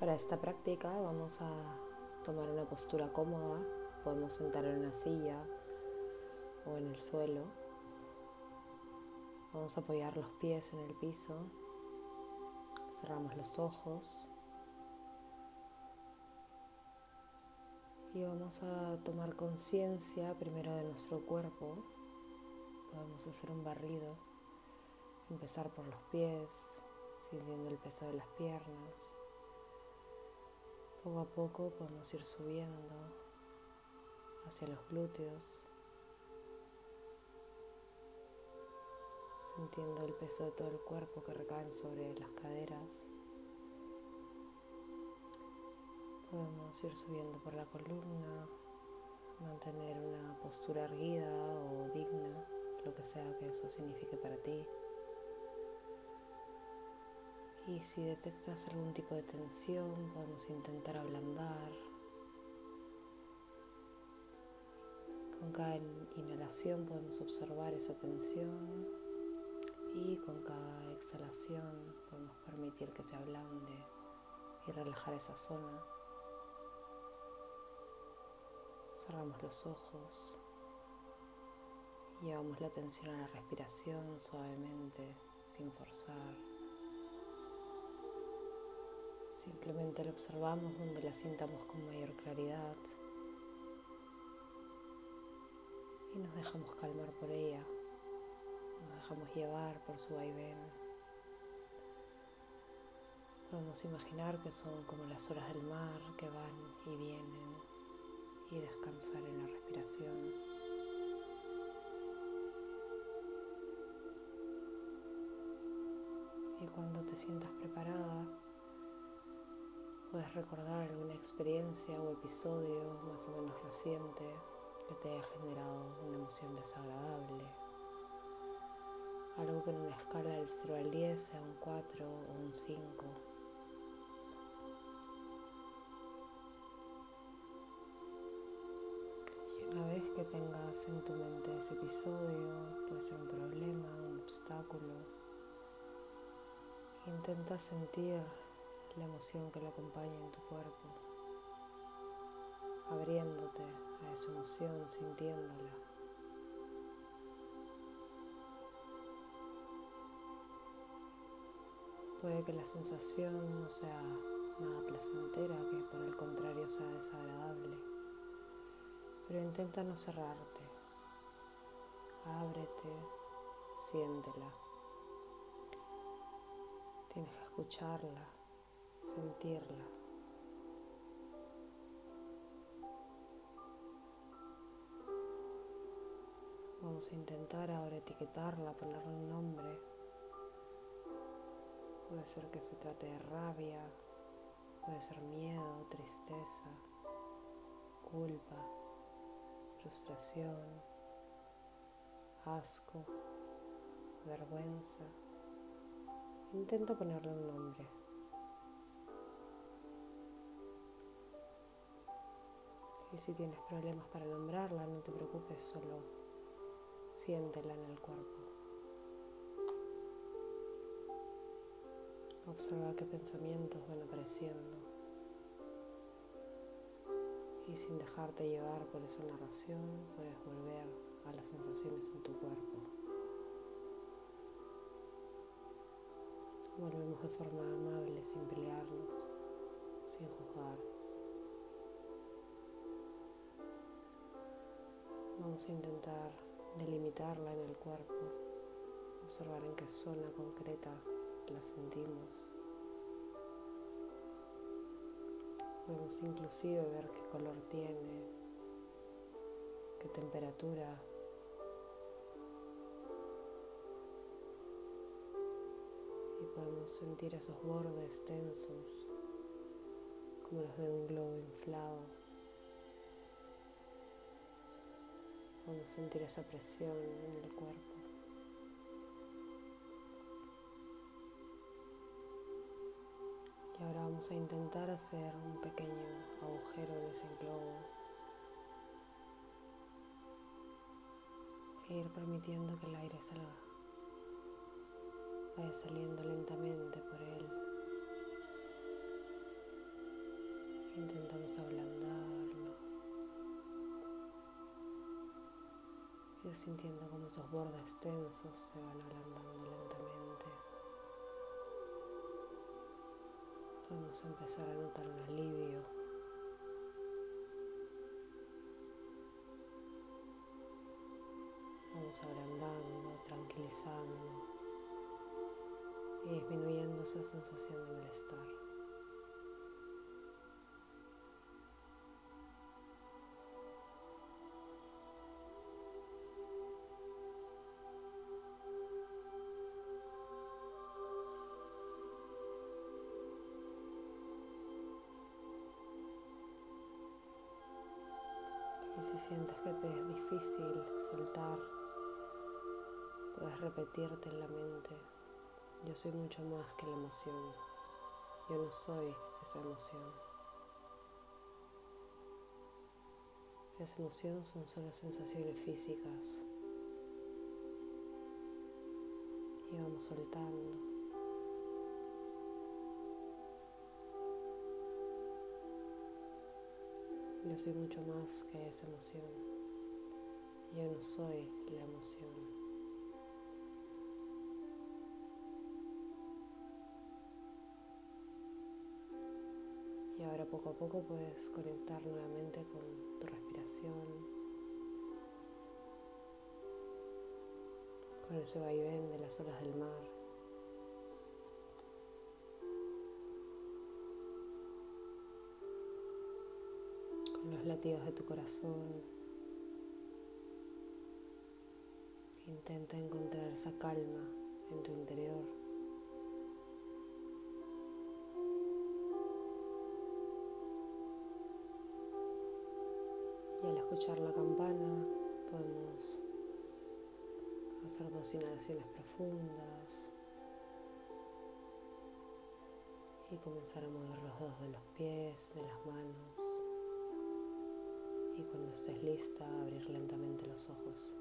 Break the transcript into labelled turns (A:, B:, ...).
A: Para esta práctica vamos a tomar una postura cómoda, podemos sentar en una silla o en el suelo. Vamos a apoyar los pies en el piso, cerramos los ojos. Y vamos a tomar conciencia primero de nuestro cuerpo. Podemos hacer un barrido, empezar por los pies, sintiendo el peso de las piernas poco a poco podemos ir subiendo hacia los glúteos, sintiendo el peso de todo el cuerpo que recae sobre las caderas. Podemos ir subiendo por la columna, mantener una postura erguida o digna, lo que sea que eso signifique para ti. Y si detectas algún tipo de tensión, podemos intentar ablandar. Con cada inhalación podemos observar esa tensión y con cada exhalación podemos permitir que se ablande y relajar esa zona. Cerramos los ojos. Llevamos la atención a la respiración suavemente, sin forzar. Simplemente la observamos donde la sintamos con mayor claridad y nos dejamos calmar por ella, nos dejamos llevar por su vaivén. Podemos imaginar que son como las horas del mar que van y vienen y descansar en la respiración. Y cuando te sientas preparada, Puedes recordar alguna experiencia o episodio más o menos reciente que te haya generado una emoción desagradable. Algo que en una escala del 0 al 10 sea un 4 o un 5. Y una vez que tengas en tu mente ese episodio, puede ser un problema, un obstáculo, intenta sentir la emoción que lo acompaña en tu cuerpo, abriéndote a esa emoción, sintiéndola. Puede que la sensación no sea nada placentera, que por el contrario sea desagradable, pero intenta no cerrarte, ábrete, siéntela. Tienes que escucharla sentirla. Vamos a intentar ahora etiquetarla, ponerle un nombre. Puede ser que se trate de rabia, puede ser miedo, tristeza, culpa, frustración, asco, vergüenza. Intenta ponerle un nombre. Y si tienes problemas para nombrarla, no te preocupes, solo siéntela en el cuerpo. Observa qué pensamientos van apareciendo. Y sin dejarte llevar por esa narración, puedes volver a las sensaciones en tu cuerpo. Volvemos de forma amable, sin pelearnos, sin juzgar. Vamos a intentar delimitarla en el cuerpo, observar en qué zona concreta la sentimos. Podemos inclusive ver qué color tiene, qué temperatura. Y podemos sentir esos bordes tensos, como los de un globo inflado. Sentir esa presión en el cuerpo. Y ahora vamos a intentar hacer un pequeño agujero en ese globo. E ir permitiendo que el aire salga. Vaya saliendo lentamente por él. Intentamos ablandarlo. Ir sintiendo como esos bordes tensos se van ablandando lentamente. Podemos empezar a notar un alivio. Vamos ablandando, tranquilizando y disminuyendo esa sensación de malestar. Si sientes que te es difícil soltar, puedes repetirte en la mente yo soy mucho más que la emoción. Yo no soy esa emoción. Esa emoción son solo sensaciones físicas. Y vamos soltando. Yo soy mucho más que esa emoción. Yo no soy la emoción. Y ahora poco a poco puedes conectar nuevamente con tu respiración, con ese vaivén de las olas del mar. Latidos de tu corazón. Intenta encontrar esa calma en tu interior. Y al escuchar la campana podemos hacer dos inhalaciones profundas y comenzar a mover los dedos de los pies, de las manos. Estés lista, abrir lentamente los ojos.